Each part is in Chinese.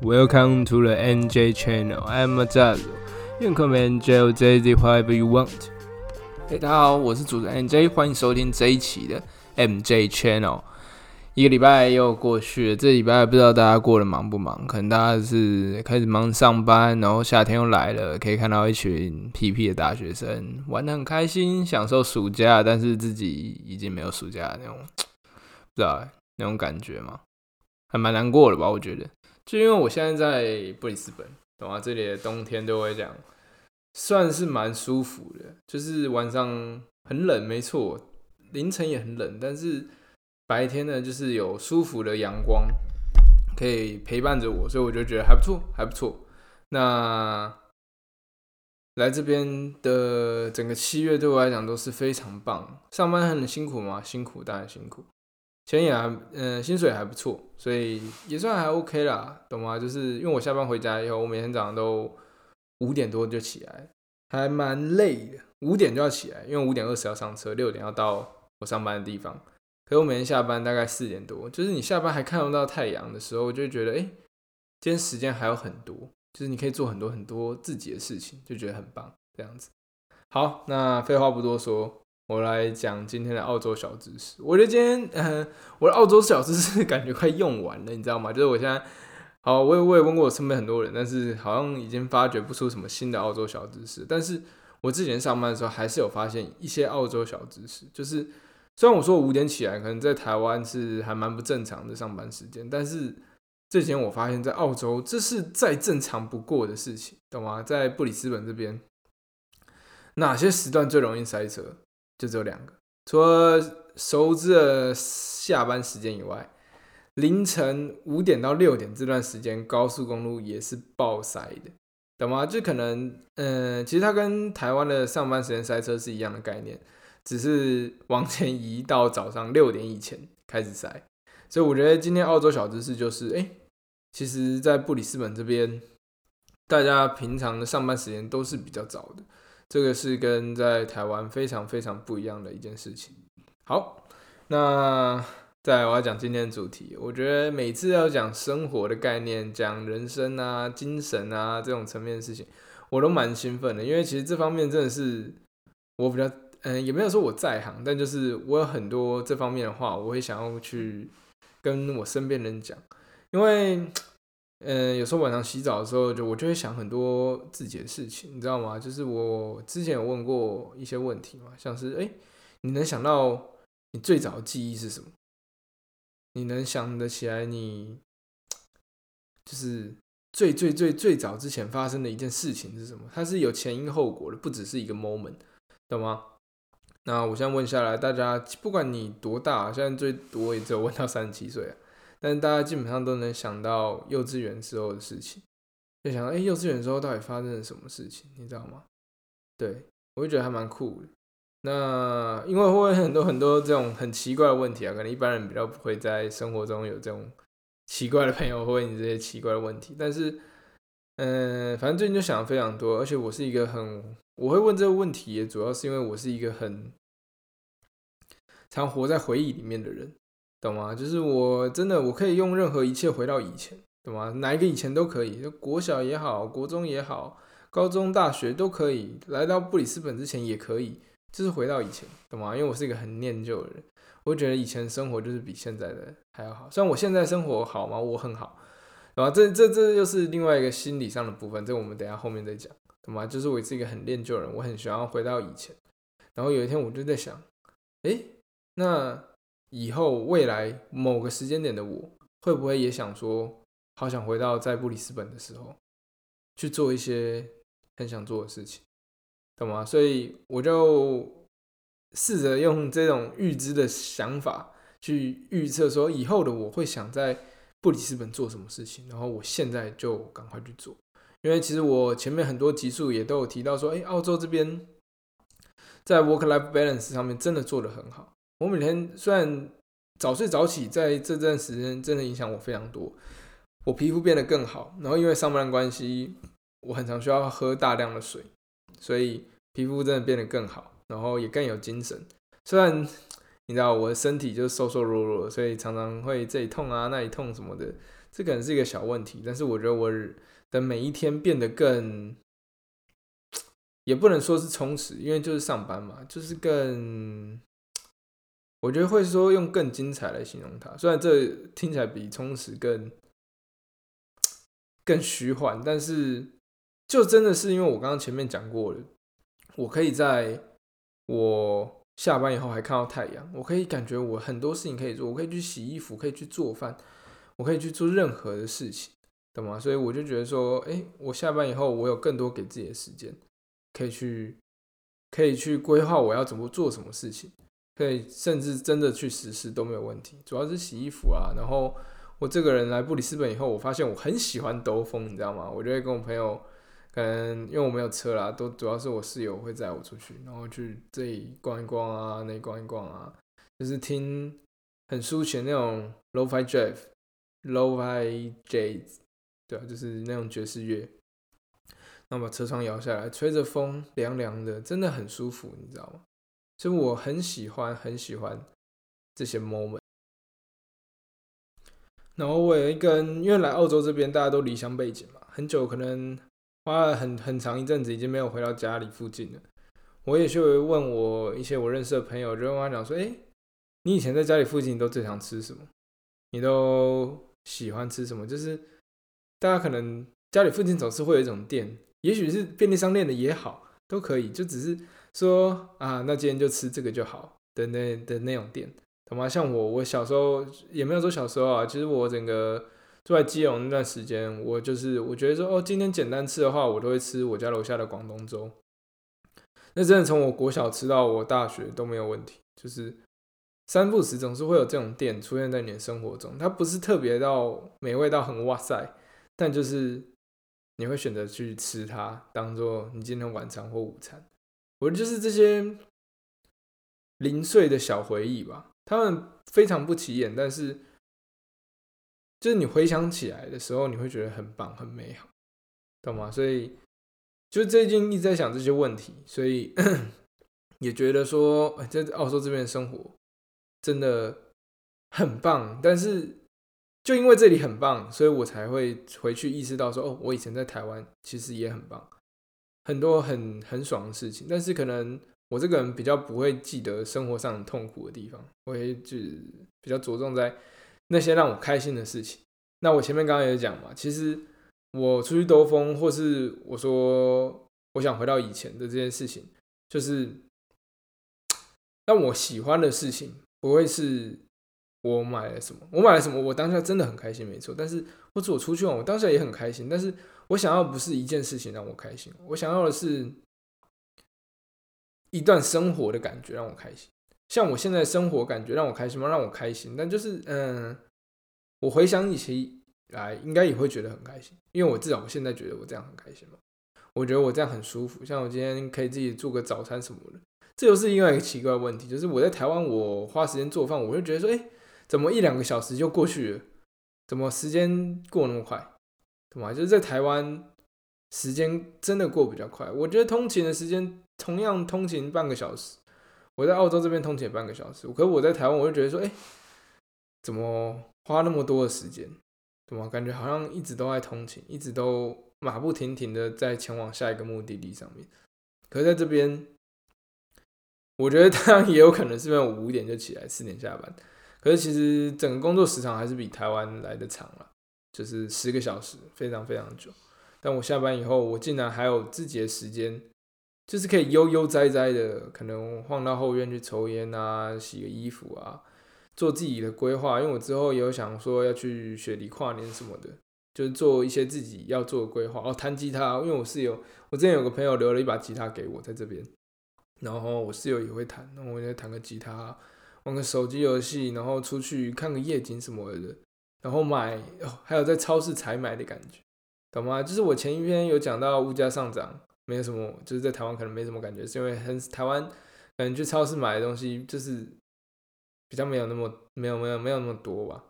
Welcome to the NJ Channel. I'm Mazazo. You can call me NJ or JZ whatever you want. 嘿，大家好，我是主持人 NJ，欢迎收听这一期的 MJ Channel。一个礼拜又过去了，这礼拜不知道大家过得忙不忙？可能大家是开始忙上班，然后夏天又来了，可以看到一群屁屁的大学生玩得很开心，享受暑假，但是自己已经没有暑假的那种，不知道那种感觉吗？还蛮难过的吧？我觉得，就因为我现在在布里斯本，懂吗？这里的冬天对我来讲算是蛮舒服的，就是晚上很冷，没错，凌晨也很冷，但是。白天呢，就是有舒服的阳光可以陪伴着我，所以我就觉得还不错，还不错。那来这边的整个七月对我来讲都是非常棒。上班很辛苦吗？辛苦，当然辛苦。钱也还，嗯，薪水还不错，所以也算还 OK 啦，懂吗？就是因为我下班回家以后，我每天早上都五点多就起来，还蛮累的。五点就要起来，因为五点二十要上车，六点要到我上班的地方。可我每天下班大概四点多，就是你下班还看不到太阳的时候，我就觉得，哎，今天时间还有很多，就是你可以做很多很多自己的事情，就觉得很棒。这样子，好，那废话不多说，我来讲今天的澳洲小知识。我觉得今天，呃，我的澳洲小知识 感觉快用完了，你知道吗？就是我现在，好，我也我也问过我身边很多人，但是好像已经发掘不出什么新的澳洲小知识。但是我之前上班的时候，还是有发现一些澳洲小知识，就是。虽然我说五点起来，可能在台湾是还蛮不正常的上班时间，但是这几天我发现，在澳洲这是再正常不过的事情，懂吗？在布里斯本这边，哪些时段最容易塞车？就只有两个，除了熟知的下班时间以外，凌晨五点到六点这段时间，高速公路也是爆塞的，懂吗？就可能，嗯，其实它跟台湾的上班时间塞车是一样的概念。只是往前移到早上六点以前开始塞，所以我觉得今天澳洲小知识就是，哎，其实，在布里斯本这边，大家平常的上班时间都是比较早的，这个是跟在台湾非常非常不一样的一件事情。好，那再我要讲今天的主题，我觉得每次要讲生活的概念、讲人生啊、精神啊这种层面的事情，我都蛮兴奋的，因为其实这方面真的是我比较。嗯，也没有说我在行，但就是我有很多这方面的话，我会想要去跟我身边人讲，因为，嗯，有时候晚上洗澡的时候，就我就会想很多自己的事情，你知道吗？就是我之前有问过一些问题嘛，像是，哎，你能想到你最早的记忆是什么？你能想得起来你就是最最最最早之前发生的一件事情是什么？它是有前因后果的，不只是一个 moment，懂吗？那我现在问下来，大家不管你多大，现在最多也只有问到三十七岁啊，但是大家基本上都能想到幼稚园时候的事情，就想到哎，幼稚园时候到底发生了什么事情，你知道吗？对我就觉得还蛮酷的。那因为会问很多很多这种很奇怪的问题啊，可能一般人比较不会在生活中有这种奇怪的朋友会问你这些奇怪的问题，但是嗯，反正最近就想的非常多，而且我是一个很我会问这个问题，也主要是因为我是一个很。常活在回忆里面的人，懂吗？就是我真的，我可以用任何一切回到以前，懂吗？哪一个以前都可以，国小也好，国中也好，高中、大学都可以，来到布里斯本之前也可以，就是回到以前，懂吗？因为我是一个很念旧的人，我觉得以前生活就是比现在的还要好。虽然我现在生活好吗？我很好，懂吗？这这这又是另外一个心理上的部分，这我们等下后面再讲，懂吗？就是我是一个很念旧人，我很喜欢回到以前。然后有一天我就在想，哎。那以后未来某个时间点的我，会不会也想说，好想回到在布里斯本的时候，去做一些很想做的事情，懂吗？所以我就试着用这种预知的想法去预测，说以后的我会想在布里斯本做什么事情，然后我现在就赶快去做，因为其实我前面很多集数也都有提到说，哎，澳洲这边在 work life balance 上面真的做的很好。我每天虽然早睡早起，在这段时间真的影响我非常多。我皮肤变得更好，然后因为上班的关系，我很常需要喝大量的水，所以皮肤真的变得更好，然后也更有精神。虽然你知道我的身体就是瘦瘦弱弱，所以常常会这里痛啊那里痛什么的，这可能是一个小问题。但是我觉得我的每一天变得更，也不能说是充实，因为就是上班嘛，就是更，我觉得会说用更精彩来形容它。虽然这听起来比充实更更虚幻，但是就真的是因为我刚刚前面讲过了，我可以在我。下班以后还看到太阳，我可以感觉我很多事情可以做，我可以去洗衣服，可以去做饭，我可以去做任何的事情，懂吗？所以我就觉得说，哎，我下班以后我有更多给自己的时间，可以去，可以去规划我要怎么做什么事情，可以甚至真的去实施都没有问题。主要是洗衣服啊，然后我这个人来布里斯本以后，我发现我很喜欢兜风，你知道吗？我就会跟我朋友。可能因为我没有车啦，都主要是我室友会载我出去，然后去这里逛一逛啊，那里逛一逛啊，就是听很抒情那种 lofi jazz，lofi jazz，对啊，就是那种爵士乐，然后把车窗摇下来，吹着风，凉凉的，真的很舒服，你知道吗？所以我很喜欢，很喜欢这些 moment。然后我有一根，因为来澳洲这边大家都离乡背景嘛，很久可能。花了很很长一阵子，已经没有回到家里附近了。我也就问我一些我认识的朋友，就跟他讲说：“哎，你以前在家里附近都最常吃什么？你都喜欢吃什么？就是大家可能家里附近总是会有一种店，也许是便利商店的也好，都可以，就只是说啊，那今天就吃这个就好的那的那种店，懂吗？像我，我小时候也没有说小时候啊，其实我整个。”住在基隆那段时间，我就是我觉得说，哦，今天简单吃的话，我都会吃我家楼下的广东粥。那真的从我国小吃到我大学都没有问题，就是三不食总是会有这种店出现在你的生活中。它不是特别到美味到很哇塞，但就是你会选择去吃它，当做你今天晚餐或午餐。我就是这些零碎的小回忆吧，他们非常不起眼，但是。就是你回想起来的时候，你会觉得很棒、很美好，懂吗？所以，就最近一直在想这些问题，所以 也觉得说，在澳洲这边生活真的很棒。但是，就因为这里很棒，所以我才会回去意识到说，哦，我以前在台湾其实也很棒，很多很很爽的事情。但是，可能我这个人比较不会记得生活上很痛苦的地方，我会就比较着重在。那些让我开心的事情，那我前面刚刚也讲嘛，其实我出去兜风，或是我说我想回到以前的这件事情，就是 让我喜欢的事情，不会是我买了什么，我买了什么，我当下真的很开心，没错。但是或者我出去玩，我当下也很开心，但是我想要不是一件事情让我开心，我想要的是一段生活的感觉让我开心。像我现在生活感觉让我开心吗？让我开心，但就是嗯，我回想起来应该也会觉得很开心，因为我至少我现在觉得我这样很开心嘛。我觉得我这样很舒服，像我今天可以自己做个早餐什么的，这又是另外一个奇怪的问题，就是我在台湾我花时间做饭，我就觉得说，哎，怎么一两个小时就过去了？怎么时间过那么快？对吗？就是在台湾时间真的过比较快，我觉得通勤的时间同样通勤半个小时。我在澳洲这边通勤半个小时，可是我在台湾，我就觉得说，哎，怎么花那么多的时间？怎么感觉好像一直都在通勤，一直都马不停蹄的在前往下一个目的地上面。可是在这边，我觉得当然也有可能是因为我五点就起来，四点下班。可是其实整个工作时长还是比台湾来的长了，就是十个小时，非常非常久。但我下班以后，我竟然还有自己的时间。就是可以悠悠哉哉的，可能晃到后院去抽烟啊，洗个衣服啊，做自己的规划。因为我之后也有想说要去雪梨跨年什么的，就是做一些自己要做的规划。哦，弹吉他，因为我室友，我之前有个朋友留了一把吉他给我在这边，然后我室友也会弹，那我也弹个吉他，玩个手机游戏，然后出去看个夜景什么的，然后买，还有在超市采买的感觉，懂吗？就是我前一篇有讲到物价上涨。没有什么，就是在台湾可能没什么感觉，是因为很台湾可能去超市买的东西就是比较没有那么没有没有没有那么多吧，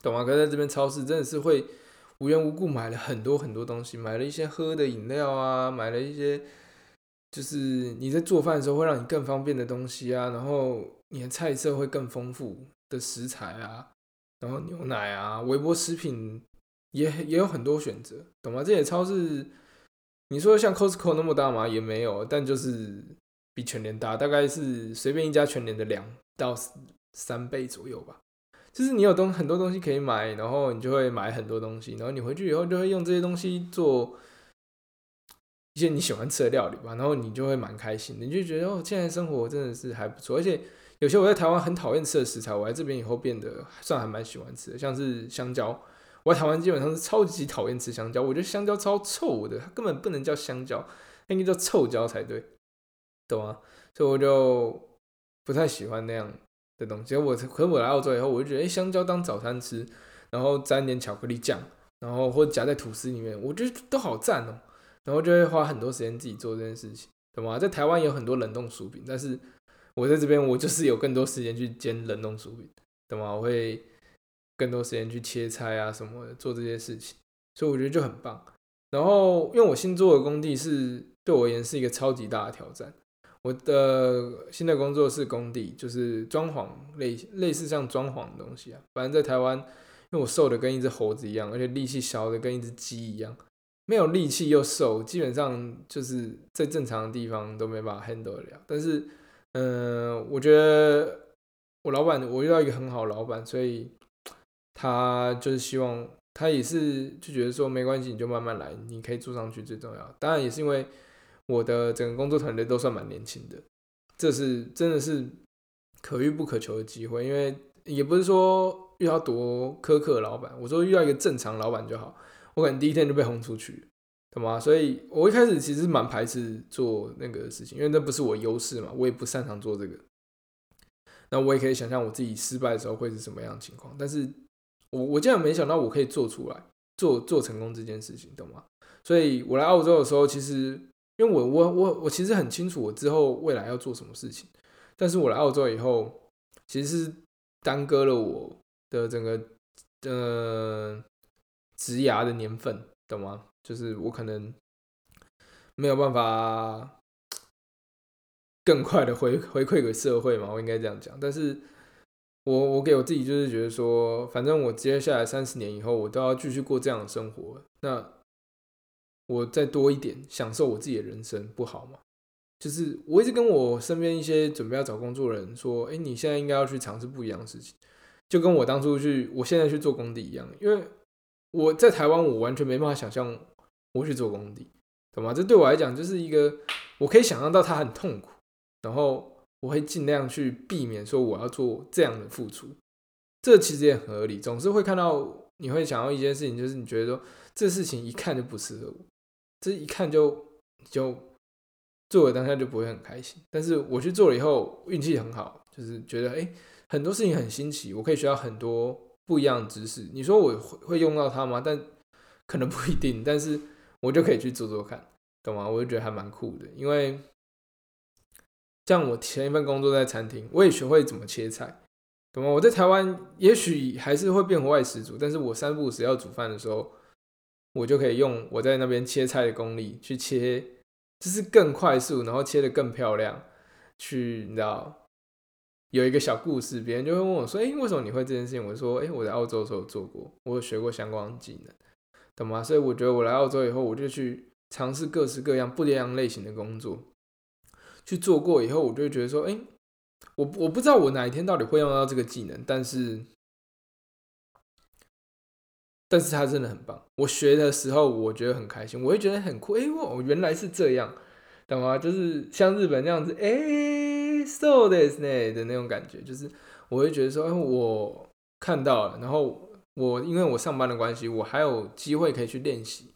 懂吗？可是在这边超市真的是会无缘无故买了很多很多东西，买了一些喝的饮料啊，买了一些就是你在做饭的时候会让你更方便的东西啊，然后你的菜色会更丰富的食材啊，然后牛奶啊，微波食品也也有很多选择，懂吗？这些超市，你说像 Costco 那么大吗？也没有，但就是比全年大，大概是随便一家全年的两到三倍左右吧。就是你有东很多东西可以买，然后你就会买很多东西，然后你回去以后就会用这些东西做一些你喜欢吃的料理吧，然后你就会蛮开心的，你就觉得哦，现在生活真的是还不错。而且有些我在台湾很讨厌吃的食材，我来这边以后变得算还蛮喜欢吃的，像是香蕉。我在台湾基本上是超级讨厌吃香蕉，我觉得香蕉超臭的，它根本不能叫香蕉，它应该叫臭蕉才对，懂吗？所以我就不太喜欢那样。的东西，我可是我来澳洲以后，我就觉得，哎，香蕉当早餐吃，然后沾点巧克力酱，然后或夹在吐司里面，我觉得都好赞哦。然后就会花很多时间自己做这件事情，懂吗？在台湾有很多冷冻薯饼，但是我在这边，我就是有更多时间去煎冷冻薯饼，懂吗？我会更多时间去切菜啊什么的，做这些事情，所以我觉得就很棒。然后，因为我新做的工地是对我而言是一个超级大的挑战。我的新的工作是工地，就是装潢类类似像装潢的东西啊。反正在台湾，因为我瘦的跟一只猴子一样，而且力气小的跟一只鸡一样，没有力气又瘦，基本上就是在正常的地方都没办法 handle 了。但是，嗯，我觉得我老板，我遇到一个很好的老板，所以 他就是希望他也是就觉得说没关系，你就慢慢来，你可以做上去最重要。当然也是因为。我的整个工作团队都算蛮年轻的，这是真的是可遇不可求的机会。因为也不是说遇到多苛刻的老板，我说遇到一个正常老板就好。我可能第一天就被轰出去，懂吗？所以我一开始其实蛮排斥做那个事情，因为那不是我优势嘛，我也不擅长做这个。那我也可以想象我自己失败的时候会是什么样的情况。但是我我竟然没想到我可以做出来，做做成功这件事情，懂吗？所以我来澳洲的时候，其实。因为我我我我其实很清楚我之后未来要做什么事情，但是我来澳洲以后，其实是耽搁了我的整个呃植牙的年份，懂吗？就是我可能没有办法 更快的回回馈给社会嘛，我应该这样讲。但是我我给我自己就是觉得说，反正我接下来三十年以后，我都要继续过这样的生活，那。我再多一点享受我自己的人生不好吗？就是我一直跟我身边一些准备要找工作的人说，哎，你现在应该要去尝试不一样的事情，就跟我当初去，我现在去做工地一样。因为我在台湾，我完全没办法想象我去做工地，懂吗？这对我来讲就是一个，我可以想象到他很痛苦，然后我会尽量去避免说我要做这样的付出。这其实也很合理，总是会看到你会想要一件事情，就是你觉得说这事情一看就不适合我。这一看就就做了当下就不会很开心，但是我去做了以后运气很好，就是觉得哎很多事情很新奇，我可以学到很多不一样的知识。你说我会会用到它吗？但可能不一定，但是我就可以去做做看，懂吗？我就觉得还蛮酷的，因为像我前一份工作在餐厅，我也学会怎么切菜，懂吗？我在台湾也许还是会变外食族，但是我三不五时要煮饭的时候。我就可以用我在那边切菜的功力去切，就是更快速，然后切的更漂亮。去你知道有一个小故事，别人就会问我说：“哎，为什么你会这件事情？”我说：“哎，我在澳洲的时候做过，我有学过相关技能，懂吗？”所以我觉得我来澳洲以后，我就去尝试各式各样不一样类型的工作，去做过以后，我就会觉得说：“哎，我我不知道我哪一天到底会用到这个技能，但是。”但是他真的很棒，我学的时候我觉得很开心，我会觉得很酷。哎，我原来是这样，懂吗？就是像日本那样子，哎，so this 呢的那种感觉，就是我会觉得说，哎，我看到了，然后我因为我上班的关系，我还有机会可以去练习，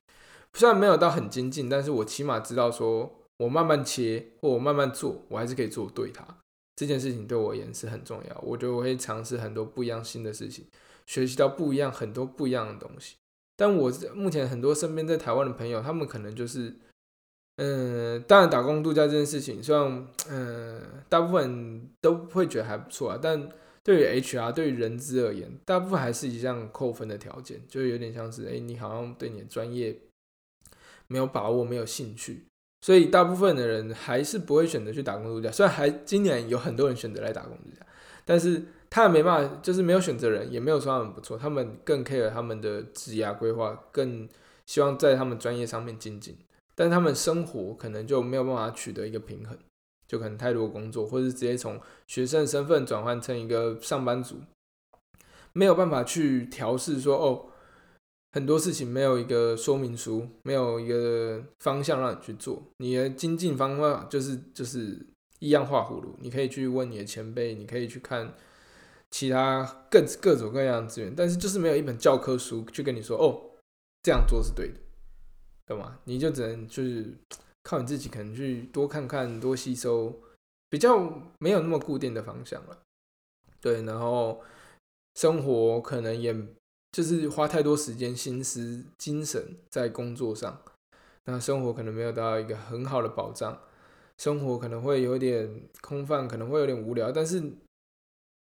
虽然没有到很精进，但是我起码知道说我慢慢切或我慢慢做，我还是可以做对它。这件事情对我而言是很重要，我觉得我会尝试很多不一样新的事情。学习到不一样很多不一样的东西，但我目前很多身边在台湾的朋友，他们可能就是，嗯，当然打工度假这件事情，虽然嗯，大部分都会觉得还不错啊，但对于 HR 对于人资而言，大部分还是一项扣分的条件，就有点像是，哎，你好像对你的专业没有把握，没有兴趣，所以大部分的人还是不会选择去打工度假。虽然还今年有很多人选择来打工度假，但是他也没办法，就是没有选择人，也没有说他们不错，他们更 care 他们的职业规划，更希望在他们专业上面精进。但他们生活可能就没有办法取得一个平衡，就可能太多工作，或者是直接从学生身份转换成一个上班族，没有办法去调试说哦，很多事情没有一个说明书，没有一个方向让你去做，你的精进方法就是就是一样画葫芦，你可以去问你的前辈，你可以去看其他各各种各样的资源，但是就是没有一本教科书去跟你说哦，这样做是对的。懂吗？你就只能就是靠你自己，可能去多看看、多吸收，比较没有那么固定的方向了。对，然后生活可能也就是花太多时间、心思、精神在工作上，那生活可能没有得到一个很好的保障，生活可能会有点空泛，可能会有点无聊，但是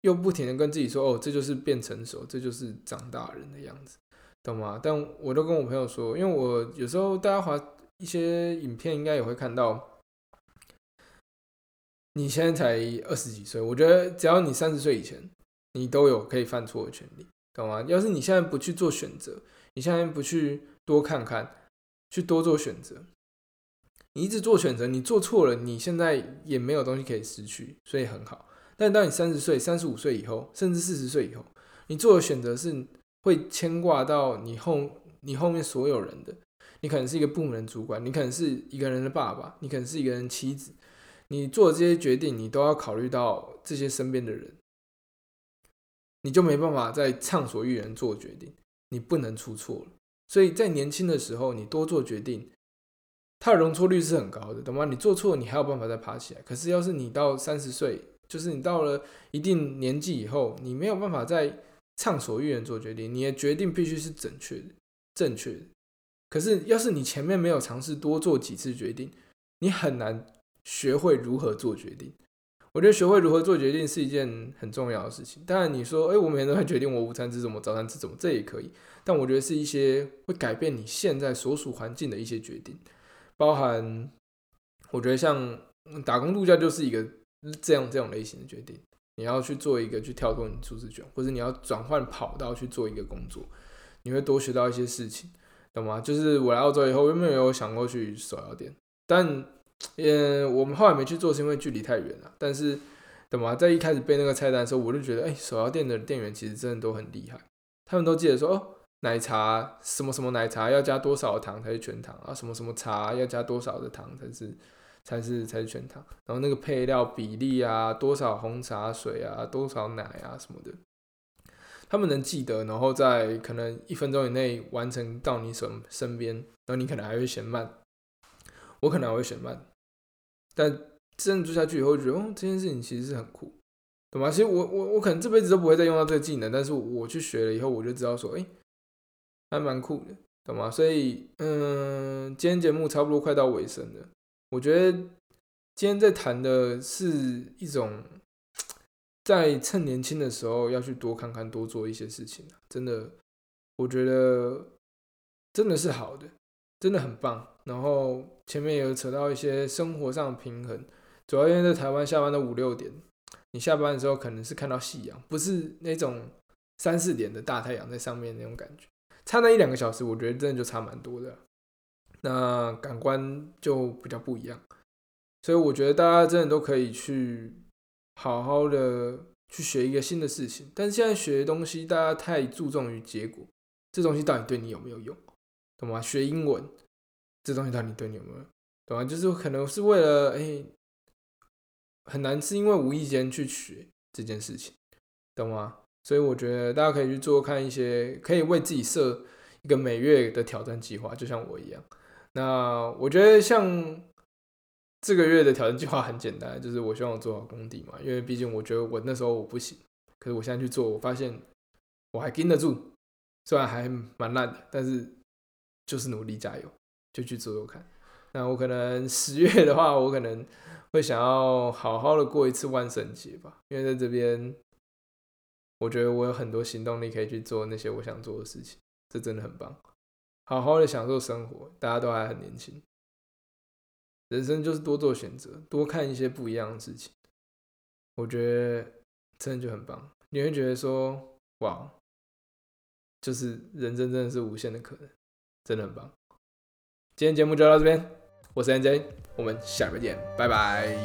又不停的跟自己说：“哦，这就是变成熟，这就是长大人的样子。”懂吗？但我都跟我朋友说，因为我有时候大家滑一些影片，应该也会看到，你现在才二十几岁，我觉得只要你三十岁以前，你都有可以犯错的权利，懂吗？要是你现在不去做选择，你现在不去多看看，去多做选择，你一直做选择，你做错了，你现在也没有东西可以失去，所以很好。但当你三十岁、三十五岁以后，甚至四十岁以后，你做的选择是。会牵挂到你后你后面所有人的，你可能是一个部门主管，你可能是一个人的爸爸，你可能是一个人妻子，你做这些决定，你都要考虑到这些身边的人，你就没办法再畅所欲言做决定，你不能出错了。所以在年轻的时候，你多做决定，它的容错率是很高的，懂吗？你做错，你还有办法再爬起来。可是要是你到三十岁，就是你到了一定年纪以后，你没有办法再。畅所欲言做决定，你的决定必须是正确的、正确的。可是，要是你前面没有尝试多做几次决定，你很难学会如何做决定。我觉得学会如何做决定是一件很重要的事情。当然，你说，哎，我每天都会决定我午餐吃什么、早餐吃什么，这也可以。但我觉得是一些会改变你现在所属环境的一些决定，包含我觉得像打工度假就是一个这样这种类型的决定。你要去做一个去跳脱你舒适圈，或者你要转换跑道去做一个工作，你会多学到一些事情，懂吗？就是我来澳洲以后，原本有想过去手摇店，但呃，我们后来没去做，是因为距离太远了。但是，懂吗？在一开始背那个菜单的时候，我就觉得，哎，手摇店的店员其实真的都很厉害，他们都记得说，哦，奶茶什么什么奶茶要加多少糖才是全糖啊，什么什么茶要加多少的糖才是。才是才是全糖，然后那个配料比例啊，多少红茶水啊，多少奶啊什么的，他们能记得，然后在可能一分钟以内完成到你身身边，然后你可能还会嫌慢，我可能还会嫌慢，但真的做下去以后，觉得哦，这件事情其实是很酷，懂吗？其实我我我可能这辈子都不会再用到这个技能，但是我去学了以后，我就知道说，哎，还蛮酷的，懂吗？所以，嗯，今天节目差不多快到尾声了。我觉得今天在谈的是一种，在趁年轻的时候要去多看看、多做一些事情，真的，我觉得真的是好的，真的很棒。然后前面也有扯到一些生活上的平衡，主要因为在台湾下班都五六点，你下班的时候可能是看到夕阳，不是那种三四点的大太阳在上面那种感觉，差那一两个小时，我觉得真的就差蛮多的。那感官就比较不一样，所以我觉得大家真的都可以去好好的去学一个新的事情。但是现在学的东西，大家太注重于结果，这东西到底对你有没有用，懂吗？学英文，这东西到底对你有没有，懂吗？就是可能是为了哎，很难是因为无意间去学这件事情，懂吗？所以我觉得大家可以去做看一些，可以为自己设一个每月的挑战计划，就像我一样。那我觉得像这个月的挑战计划很简单，就是我希望我做好功底嘛，因为毕竟我觉得我那时候我不行，可是我现在去做，我发现我还盯得住，虽然还蛮烂的，但是就是努力加油，就去做做看。那我可能十月的话，我可能会想要好好的过一次万圣节吧，因为在这边，我觉得我有很多行动力可以去做那些我想做的事情，这真的很棒。好好的享受生活，大家都还很年轻。人生就是多做选择，多看一些不一样的事情。我觉得真的就很棒，你会觉得说，哇，就是人生真的是无限的可能，真的很棒。今天节目就到这边，我是 NJ，我们下个见，拜拜。